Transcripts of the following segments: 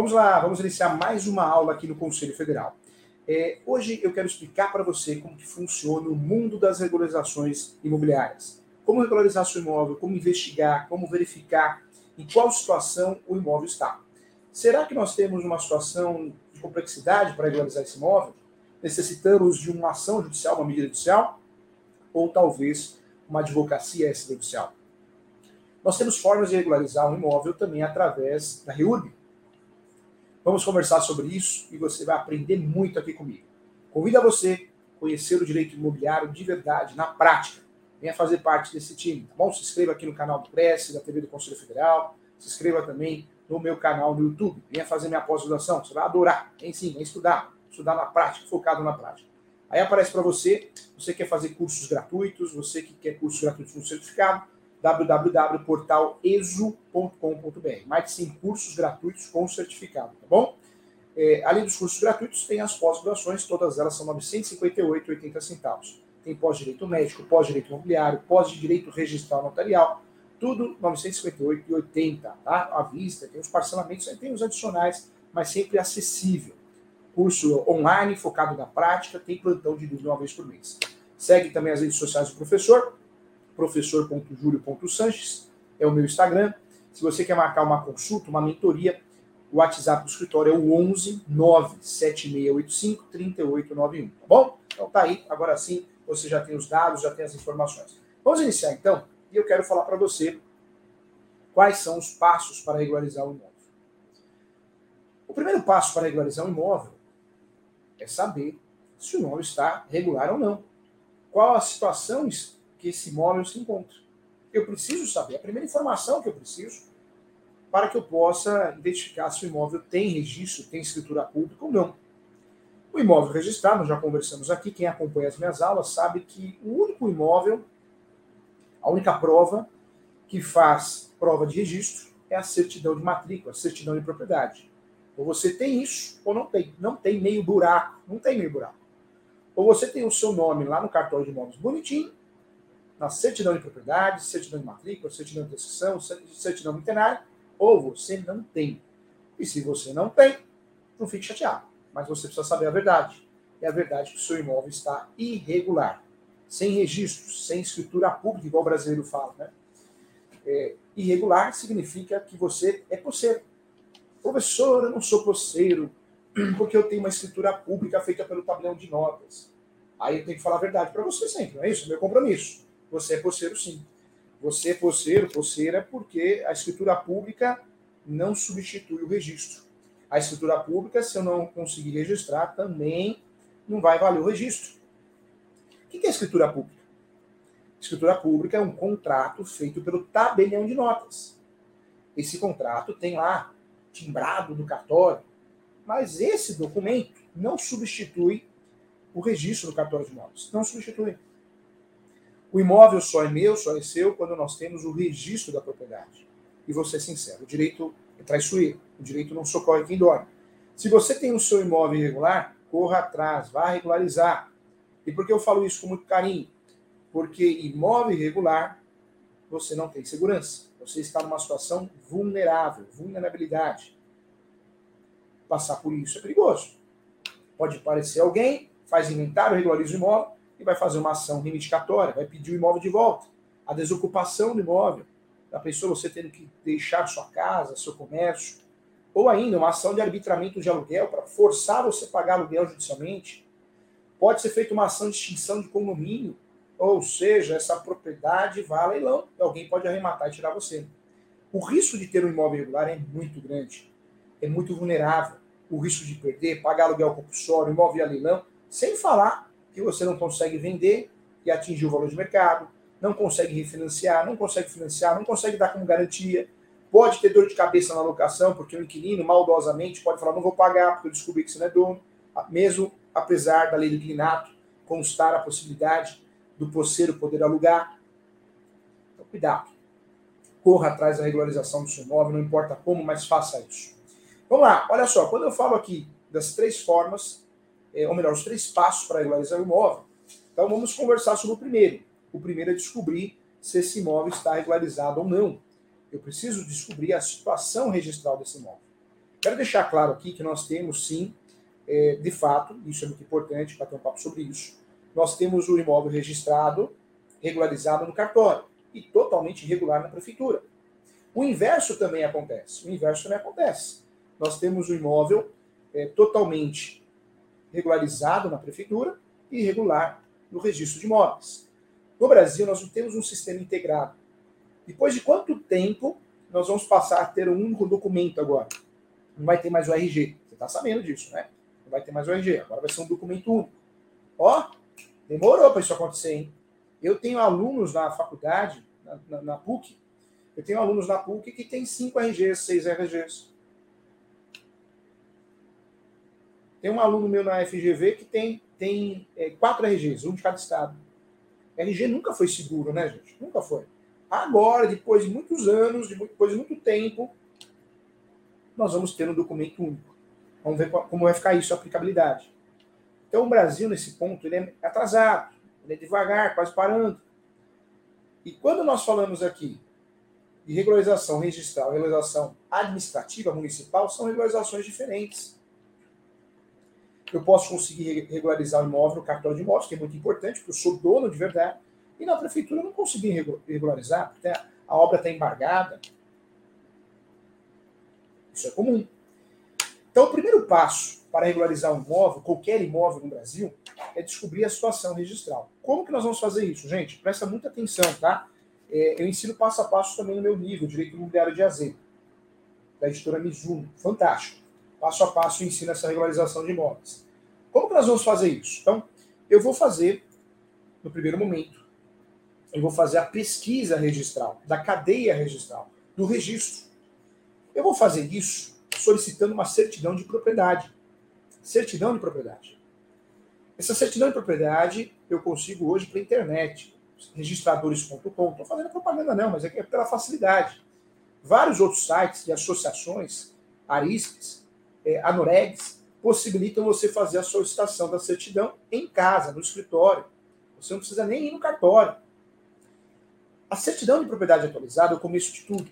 Vamos lá, vamos iniciar mais uma aula aqui no Conselho Federal. É, hoje eu quero explicar para você como que funciona o mundo das regularizações imobiliárias. Como regularizar seu imóvel, como investigar, como verificar em qual situação o imóvel está. Será que nós temos uma situação de complexidade para regularizar esse imóvel? Necessitamos de uma ação judicial, uma medida judicial? Ou talvez uma advocacia extrajudicial? Nós temos formas de regularizar um imóvel também através da REURB. Vamos conversar sobre isso e você vai aprender muito aqui comigo. Convido a você a conhecer o direito imobiliário de verdade, na prática. Venha fazer parte desse time, tá bom? Se inscreva aqui no canal do Cresce, da TV do Conselho Federal. Se inscreva também no meu canal no YouTube. Venha fazer minha pós-graduação. Você vai adorar. Vem sim, vem estudar. Estudar na prática, focado na prática. Aí aparece para você, você quer fazer cursos gratuitos, você que quer cursos gratuitos com certificado, www.portaleso.com.br. Mais de 100 cursos gratuitos com certificado, tá bom? É, além dos cursos gratuitos, tem as pós-graduações, todas elas são R$ 958,80 centavos. Tem pós-direito médico, pós-direito imobiliário, pós-direito registral notarial, tudo R$ 958,80, tá? À vista, tem os parcelamentos, tem os adicionais, mas sempre acessível. Curso online, focado na prática, tem plantão de dúvida uma vez por mês. Segue também as redes sociais do professor, professor.julio.sanches, é o meu Instagram. Se você quer marcar uma consulta, uma mentoria, o WhatsApp do escritório é o 11 97685 3891, tá bom? Então tá aí, agora sim você já tem os dados, já tem as informações. Vamos iniciar então, e eu quero falar para você quais são os passos para regularizar o imóvel. O primeiro passo para regularizar um imóvel é saber se o imóvel está regular ou não. Qual a situação que esse imóvel se encontra. Eu preciso saber, a primeira informação que eu preciso para que eu possa identificar se o imóvel tem registro, tem escritura pública ou não. O imóvel registrado, nós já conversamos aqui, quem acompanha as minhas aulas sabe que o único imóvel, a única prova que faz prova de registro é a certidão de matrícula, a certidão de propriedade. Ou você tem isso, ou não tem. Não tem meio buraco, não tem meio buraco. Ou você tem o seu nome lá no cartório de imóveis bonitinho, na certidão de propriedade, certidão de matrícula, certidão de descrição, certidão literária, ou você não tem. E se você não tem, não fique chateado. Mas você precisa saber a verdade. E a verdade é que o seu imóvel está irregular, sem registro, sem escritura pública, igual o brasileiro fala. Né? É, irregular significa que você é posseiro. Professor, eu não sou posseiro, porque eu tenho uma escritura pública feita pelo tabelião de notas. Aí eu tenho que falar a verdade para você sempre, não é isso? É meu compromisso você é poceiro sim. Você é poceiro, poceira, porque a escritura pública não substitui o registro. A escritura pública, se eu não conseguir registrar, também não vai valer o registro. O que é escritura pública? Escritura pública é um contrato feito pelo tabelião de notas. Esse contrato tem lá timbrado no cartório, mas esse documento não substitui o registro do cartório de notas. Não substitui. O imóvel só é meu, só é seu, quando nós temos o registro da propriedade. E vou ser sincero, o direito é traiçoeiro, o direito não socorre quem dorme. Se você tem o seu imóvel irregular, corra atrás, vá regularizar. E por que eu falo isso com muito carinho? Porque imóvel irregular, você não tem segurança. Você está numa situação vulnerável, vulnerabilidade. Passar por isso é perigoso. Pode parecer alguém, faz inventário, regulariza o imóvel, e vai fazer uma ação reivindicatória, vai pedir o imóvel de volta, a desocupação do imóvel, da pessoa você tendo que deixar sua casa, seu comércio, ou ainda uma ação de arbitramento de aluguel para forçar você a pagar aluguel judicialmente. Pode ser feita uma ação de extinção de condomínio, ou seja, essa propriedade vai a leilão alguém pode arrematar e tirar você. O risco de ter um imóvel irregular é muito grande, é muito vulnerável. O risco de perder, pagar aluguel compulsório, imóvel a leilão, sem falar que você não consegue vender e atingir o valor de mercado, não consegue refinanciar, não consegue financiar, não consegue dar como garantia, pode ter dor de cabeça na locação, porque o inquilino maldosamente pode falar, não vou pagar porque eu descobri que você não é dono, mesmo apesar da lei do inquilinato constar a possibilidade do posseiro poder alugar. Então, cuidado. Corra atrás da regularização do seu imóvel, não importa como, mas faça isso. Vamos lá, olha só, quando eu falo aqui das três formas ou melhor, os três passos para regularizar o imóvel. Então vamos conversar sobre o primeiro. O primeiro é descobrir se esse imóvel está regularizado ou não. Eu preciso descobrir a situação registral desse imóvel. Quero deixar claro aqui que nós temos sim, é, de fato, isso é muito importante para ter um papo sobre isso. Nós temos o imóvel registrado, regularizado no cartório e totalmente irregular na prefeitura. O inverso também acontece. O inverso também acontece. Nós temos o imóvel é, totalmente regularizado na prefeitura e irregular no registro de imóveis. No Brasil, nós não temos um sistema integrado. Depois de quanto tempo nós vamos passar a ter um único documento agora? Não vai ter mais o RG. Você está sabendo disso, né? Não vai ter mais o RG. Agora vai ser um documento único. Ó, demorou para isso acontecer, hein? Eu tenho alunos na faculdade, na, na, na PUC, eu tenho alunos na PUC que tem 5 RGs, 6 RGs. Tem um aluno meu na FGV que tem, tem é, 4 RGs, um de cada estado. RG nunca foi seguro, né, gente? Nunca foi. Agora, depois de muitos anos, depois de muito tempo, nós vamos ter um documento único. Vamos ver como vai ficar isso, a aplicabilidade. Então, o Brasil, nesse ponto, ele é atrasado, ele é devagar, quase parando. E quando nós falamos aqui de regularização registral regularização administrativa municipal, são regularizações diferentes. Eu posso conseguir regularizar o imóvel no cartório de imóveis, que é muito importante, porque eu sou dono de verdade, e na prefeitura eu não consegui regularizar, porque a obra está embargada. Isso é comum. Então, o primeiro passo para regularizar um imóvel, qualquer imóvel no Brasil, é descobrir a situação registral. Como que nós vamos fazer isso, gente? Presta muita atenção, tá? É, eu ensino passo a passo também no meu livro, Direito Imobiliário de AZ, da editora Mizuno. Fantástico. Passo a passo eu ensino essa regularização de imóveis. Como que nós vamos fazer isso? Então, eu vou fazer, no primeiro momento, eu vou fazer a pesquisa registral, da cadeia registral, do registro. Eu vou fazer isso solicitando uma certidão de propriedade. Certidão de propriedade. Essa certidão de propriedade eu consigo hoje pela internet registradores.com. Estou fazendo propaganda não, mas é, é pela facilidade. Vários outros sites e associações, Arisques, é, Anoregs, possibilitam você fazer a solicitação da certidão em casa, no escritório. Você não precisa nem ir no cartório. A certidão de propriedade atualizada é o começo de tudo.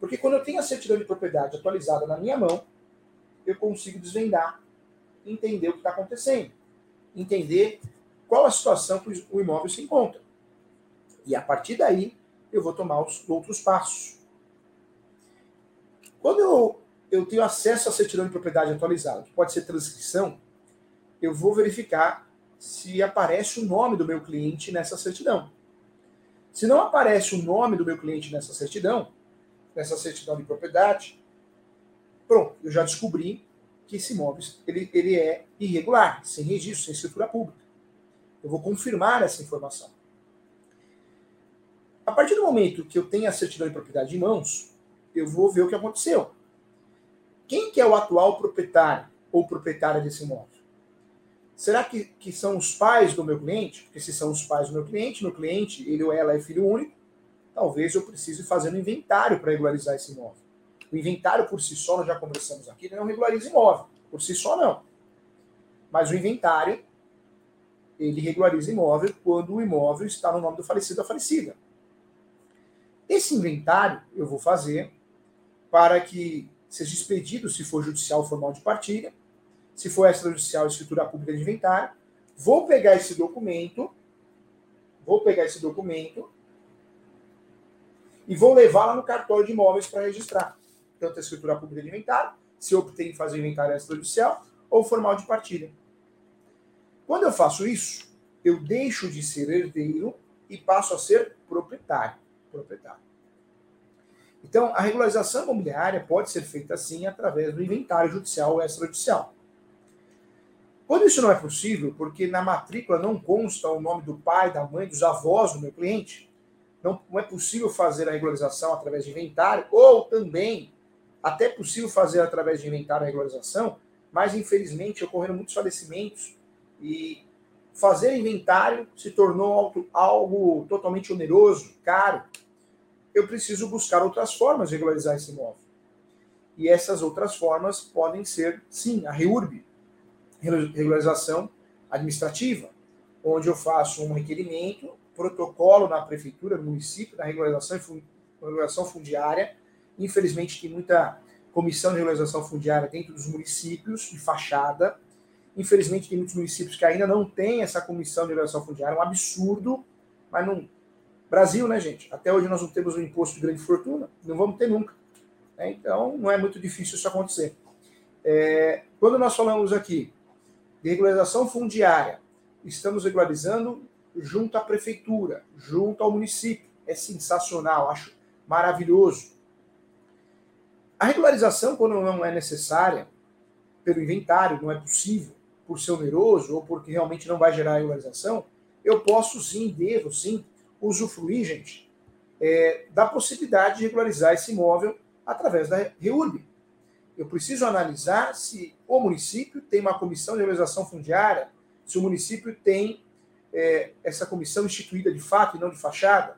Porque quando eu tenho a certidão de propriedade atualizada na minha mão, eu consigo desvendar, entender o que está acontecendo, entender qual a situação que o imóvel se encontra. E a partir daí, eu vou tomar os outros passos. Quando eu, eu tenho acesso à certidão de propriedade atualizada, que pode ser transcrição, eu vou verificar se aparece o nome do meu cliente nessa certidão. Se não aparece o nome do meu cliente nessa certidão, nessa certidão de propriedade, pronto, eu já descobri que esse imóvel ele, ele é irregular, sem registro, sem escritura pública. Eu vou confirmar essa informação. A partir do momento que eu tenho a certidão de propriedade em mãos, eu vou ver o que aconteceu. Quem que é o atual proprietário ou proprietária desse imóvel? Será que, que são os pais do meu cliente? Porque se são os pais do meu cliente, meu cliente, ele ou ela é filho único, talvez eu precise fazer um inventário para regularizar esse imóvel. O inventário por si só, nós já conversamos aqui, não regulariza imóvel. Por si só, não. Mas o inventário, ele regulariza imóvel quando o imóvel está no nome do falecido ou falecida. Esse inventário eu vou fazer para que seja expedido, se for judicial, formal de partilha, se for extrajudicial, escritura pública de inventário. Vou pegar esse documento, vou pegar esse documento e vou levar lá no cartório de imóveis para registrar. Tanto a escritura pública de inventário, se eu optei em fazer inventário extrajudicial, ou formal de partilha. Quando eu faço isso, eu deixo de ser herdeiro e passo a ser proprietário proprietário. Então, a regularização imobiliária pode ser feita assim através do inventário judicial ou extrajudicial. Quando isso não é possível, porque na matrícula não consta o nome do pai, da mãe, dos avós do meu cliente, não, não é possível fazer a regularização através de inventário, ou também até é possível fazer através de inventário a regularização, mas infelizmente ocorreram muitos falecimentos e fazer inventário se tornou algo, totalmente oneroso, caro. Eu preciso buscar outras formas de regularizar esse imóvel. E essas outras formas podem ser, sim, a REURB, regularização administrativa, onde eu faço um requerimento, protocolo na prefeitura, no município, regularização, regularização fundiária. Infelizmente, tem muita comissão de regularização fundiária dentro dos municípios de fachada. Infelizmente, tem muitos municípios que ainda não têm essa comissão de regularização fundiária, é um absurdo, mas não. Brasil, né, gente? Até hoje nós não temos um imposto de grande fortuna, não vamos ter nunca. Né? Então, não é muito difícil isso acontecer. É, quando nós falamos aqui de regularização fundiária, estamos regularizando junto à prefeitura, junto ao município. É sensacional, acho maravilhoso. A regularização, quando não é necessária, pelo inventário, não é possível, por ser oneroso ou porque realmente não vai gerar regularização, eu posso sim, devo sim, usufruir, gente, é, da possibilidade de regularizar esse imóvel através da REURB. Eu preciso analisar se o município tem uma comissão de regularização fundiária, se o município tem é, essa comissão instituída de fato e não de fachada.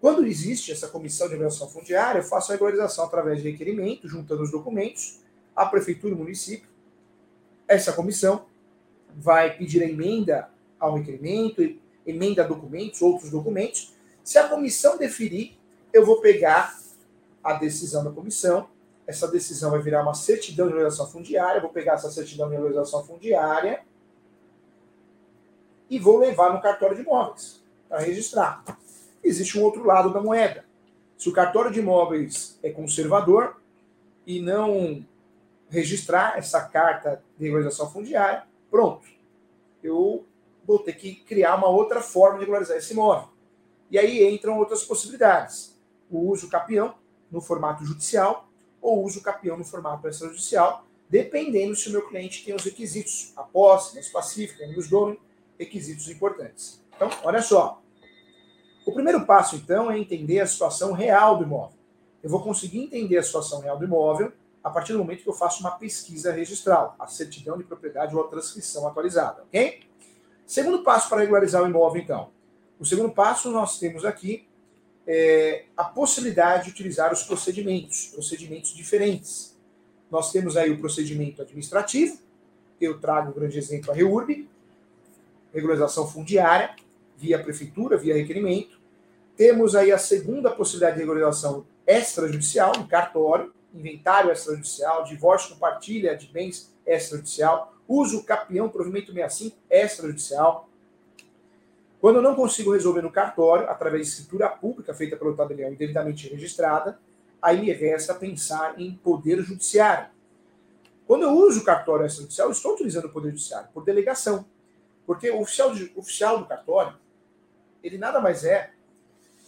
Quando existe essa comissão de regulação fundiária, eu faço a regularização através de requerimento, juntando os documentos, a prefeitura e o município. Essa comissão vai pedir a emenda ao requerimento, emenda documentos, outros documentos. Se a comissão deferir, eu vou pegar a decisão da comissão. Essa decisão vai virar uma certidão de regulação fundiária. vou pegar essa certidão de regulação fundiária e vou levar no cartório de imóveis para registrar. Existe um outro lado da moeda. Se o cartório de imóveis é conservador e não registrar essa carta de regularização fundiária, pronto. Eu vou ter que criar uma outra forma de regularizar esse imóvel. E aí entram outras possibilidades. O uso capião no formato judicial ou uso capião no formato extrajudicial, dependendo se o meu cliente tem os requisitos, a posse, a pacífica, os donos, requisitos importantes. Então, olha só. O primeiro passo, então, é entender a situação real do imóvel. Eu vou conseguir entender a situação real do imóvel a partir do momento que eu faço uma pesquisa registral, a certidão de propriedade ou a transcrição atualizada, ok? Segundo passo para regularizar o imóvel, então. O segundo passo, nós temos aqui é, a possibilidade de utilizar os procedimentos, procedimentos diferentes. Nós temos aí o procedimento administrativo, eu trago um grande exemplo a REURB, regularização fundiária, via prefeitura, via requerimento. Temos aí a segunda possibilidade de regularização extrajudicial, em cartório, inventário extrajudicial, divórcio com partilha de bens extrajudicial, uso capião, provimento 65 extrajudicial. Quando eu não consigo resolver no cartório, através de escritura pública feita pelo tabelião e devidamente registrada, aí me resta pensar em poder judiciário. Quando eu uso o cartório extrajudicial, estou utilizando o poder judiciário por delegação. Porque o oficial, oficial do cartório, ele nada mais é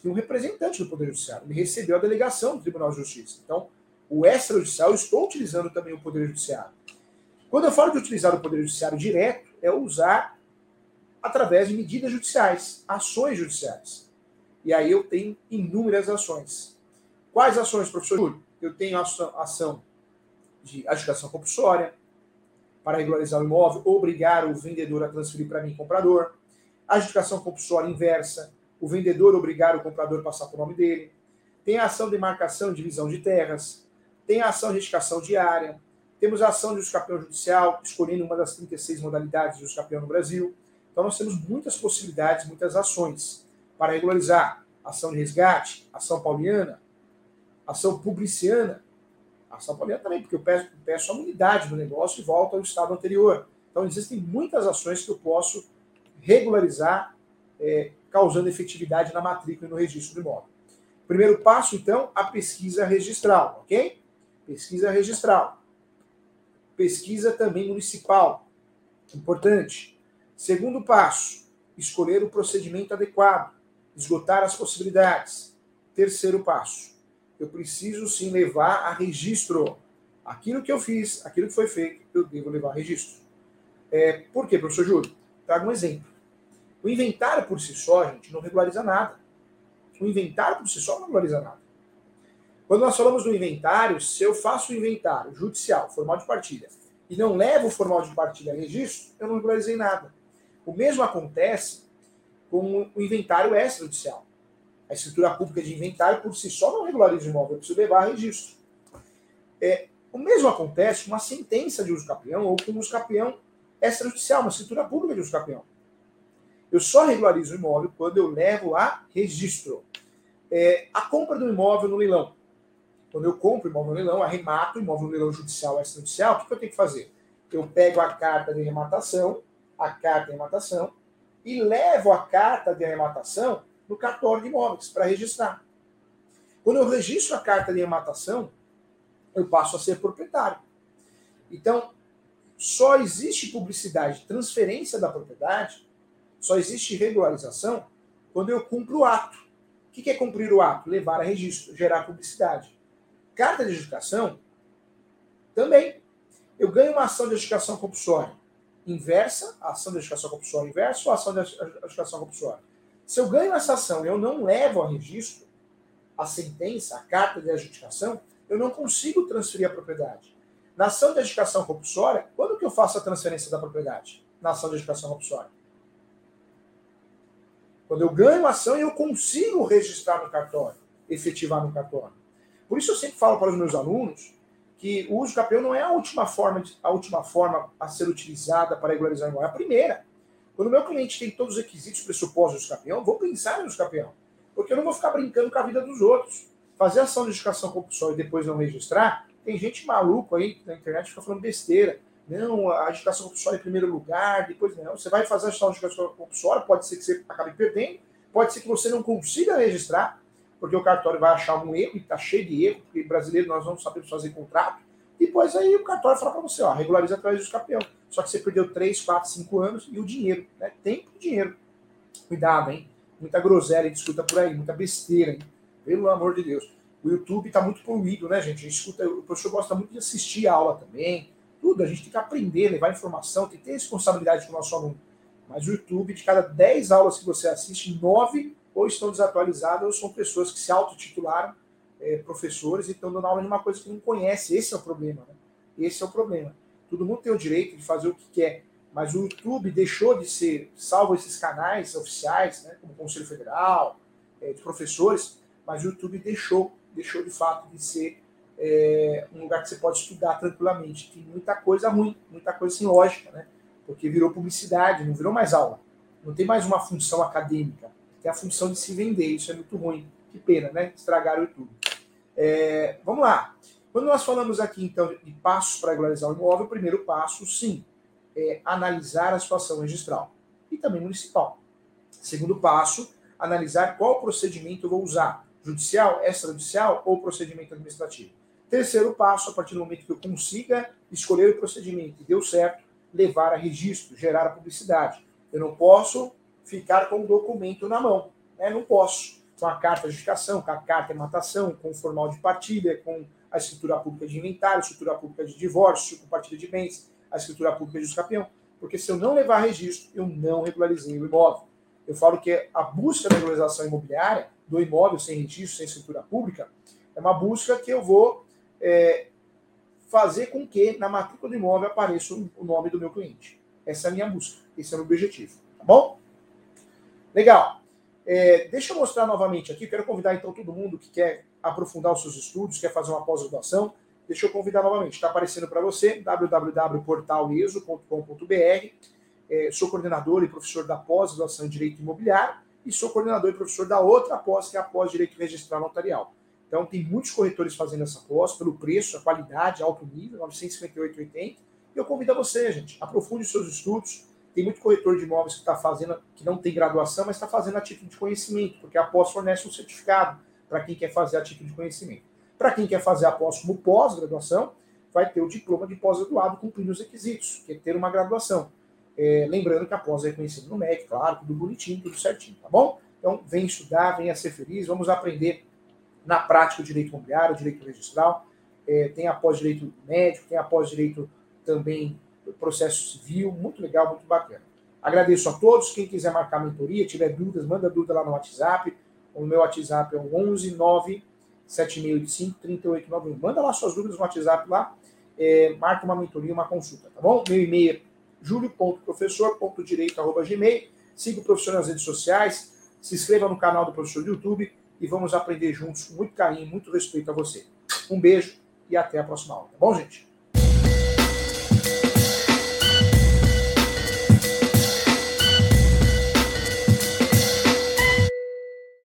que um representante do Poder Judiciário. Ele recebeu a delegação do Tribunal de Justiça. Então, o extrajudicial, eu estou utilizando também o Poder Judiciário. Quando eu falo de utilizar o Poder Judiciário direto, é usar através de medidas judiciais, ações judiciais. E aí eu tenho inúmeras ações. Quais ações, professor Júlio? Eu tenho ação de adjudicação compulsória, para regularizar o imóvel, obrigar o vendedor a transferir para mim, comprador. Adjudicação compulsória inversa, o vendedor obrigar o comprador a passar por nome dele. Tem a ação de marcação e divisão de terras. Tem a ação de retificação diária. Temos a ação de escapeão judicial, escolhendo uma das 36 modalidades de escapeão no Brasil. Então nós temos muitas possibilidades, muitas ações para regularizar. Ação de resgate, ação pauliana, ação publiciana, a São Paulo também, porque eu peço, peço a unidade do negócio e volto ao estado anterior. Então, existem muitas ações que eu posso regularizar, é, causando efetividade na matrícula e no registro do imóvel. Primeiro passo, então, a pesquisa registral, ok? Pesquisa registral. Pesquisa também municipal, importante. Segundo passo, escolher o procedimento adequado, esgotar as possibilidades. Terceiro passo, eu preciso sim levar a registro. Aquilo que eu fiz, aquilo que foi feito, eu devo levar a registro. É, por quê, professor Júlio? Trago um exemplo. O inventário por si só, gente, não regulariza nada. O inventário por si só não regulariza nada. Quando nós falamos do inventário, se eu faço o inventário judicial, formal de partilha, e não levo o formal de partilha a registro, eu não regularizei nada. O mesmo acontece com o inventário extrajudicial. A escritura pública de inventário, por si só, não regulariza o imóvel, eu preciso levar a registro. É, o mesmo acontece com uma sentença de uso capião ou com uso capião extrajudicial, uma escritura pública de uso capião. Eu só regularizo o imóvel quando eu levo a registro. É, a compra do imóvel no leilão. Quando eu compro imóvel no leilão, arremato imóvel no leilão judicial extrajudicial, o que, que eu tenho que fazer? Eu pego a carta de arrematação, a carta de arrematação, e levo a carta de arrematação no cartório de imóveis para registrar. Quando eu registro a carta de arrematação, eu passo a ser proprietário. Então, só existe publicidade, transferência da propriedade, só existe regularização quando eu cumpro o ato. O que é cumprir o ato? Levar a registro, gerar publicidade. Carta de adjudicação, também. Eu ganho uma ação de adjudicação compulsória inversa, ação de adjudicação compulsória inversa ou ação de adjudicação compulsória. Se eu ganho essa ação e eu não levo a registro a sentença, a carta de adjudicação, eu não consigo transferir a propriedade. Na ação de adjudicação compulsória, quando que eu faço a transferência da propriedade? Na ação de adjudicação compulsória. Quando eu ganho a ação e eu consigo registrar no cartório, efetivar no cartório. Por isso eu sempre falo para os meus alunos que o uso campeão não é a última forma, de, a última forma a ser utilizada para regularizar o imóvel, é a primeira. Quando o meu cliente tem todos os requisitos pressupostos do campeão, vou pensar no campeão. Porque eu não vou ficar brincando com a vida dos outros. Fazer ação de educação compulsória e depois não registrar, tem gente maluco aí na internet que fica falando besteira. Não, a educação compulsória em primeiro lugar, depois não. Você vai fazer a ação de educação compulsória, pode ser que você acabe perdendo, pode ser que você não consiga registrar, porque o cartório vai achar um erro, e está cheio de erro, porque brasileiro nós não sabemos fazer contrato. Depois aí o cartório fala para você, ó, regulariza através do campeão. Só que você perdeu 3, 4, 5 anos e o dinheiro, né? Tempo e dinheiro. Cuidado, hein? Muita groselha discuta por aí, muita besteira, hein? Pelo amor de Deus. O YouTube está muito poluído, né, gente? A gente escuta, o professor gosta muito de assistir a aula também. Tudo, a gente tem que aprender, levar informação, tem que ter responsabilidade com o nosso aluno. Mas o YouTube, de cada 10 aulas que você assiste, 9 ou estão desatualizadas ou são pessoas que se autotitularam é, professores e estão dando aula de uma coisa que não conhece. Esse é o problema. Né? Esse é o problema. Todo mundo tem o direito de fazer o que quer, mas o YouTube deixou de ser, salvo esses canais oficiais, né, como o Conselho Federal, é, de professores, mas o YouTube deixou, deixou de fato de ser é, um lugar que você pode estudar tranquilamente. Tem muita coisa ruim, muita coisa sem lógica, né? Porque virou publicidade, não virou mais aula. Não tem mais uma função acadêmica. Tem a função de se vender. Isso é muito ruim. Que pena, né? Estragar o YouTube. É, vamos lá. Quando nós falamos aqui, então, de passos para regularizar o imóvel, o primeiro passo, sim, é analisar a situação registral e também municipal. Segundo passo, analisar qual procedimento eu vou usar, judicial, extrajudicial ou procedimento administrativo. Terceiro passo, a partir do momento que eu consiga escolher o procedimento e deu certo, levar a registro, gerar a publicidade. Eu não posso ficar com o documento na mão, né? não posso. Com a carta de justificação, com a carta de matação, com o formal de partilha, com a escritura pública de inventário, a escritura pública de divórcio, com partilha de bens, a escritura pública de escapião. Porque se eu não levar registro, eu não regularizei o imóvel. Eu falo que a busca da regularização imobiliária do imóvel sem registro, sem escritura pública, é uma busca que eu vou é, fazer com que na matrícula do imóvel apareça o nome do meu cliente. Essa é a minha busca, esse é o meu objetivo. Tá bom? Legal. É, deixa eu mostrar novamente aqui. Quero convidar então todo mundo que quer aprofundar os seus estudos, quer fazer uma pós-graduação. Deixa eu convidar novamente. Está aparecendo para você www.portaleso.com.br. É, sou coordenador e professor da pós-graduação em Direito Imobiliário e sou coordenador e professor da outra pós, que é a pós-Direito Registral Notarial. Então, tem muitos corretores fazendo essa pós, pelo preço, a qualidade, alto nível, 958,80. E eu convido a você, gente, aprofunde os seus estudos. Tem muito corretor de imóveis que está fazendo, que não tem graduação, mas está fazendo a título de conhecimento, porque a pós fornece um certificado para quem quer fazer a título de conhecimento. Para quem quer fazer a pós como pós-graduação, vai ter o diploma de pós-graduado cumprindo os requisitos, que é ter uma graduação. É, lembrando que a pós é reconhecida no MEC, claro, tudo bonitinho, tudo certinho, tá bom? Então, vem estudar, venha ser feliz, vamos aprender na prática o direito imobiliário, o direito registral, é, tem após direito médico, tem após direito também processo civil, muito legal, muito bacana. Agradeço a todos, quem quiser marcar mentoria, tiver dúvidas, manda dúvida lá no WhatsApp, o meu WhatsApp é o 11 9 7685 3891. Manda lá suas dúvidas no WhatsApp lá, é, marca uma mentoria, uma consulta, tá bom? Meu e-mail é julio.professor.direito.gmail. Siga o professor nas redes sociais, se inscreva no canal do professor do YouTube e vamos aprender juntos com muito carinho, muito respeito a você. Um beijo e até a próxima aula, tá bom, gente?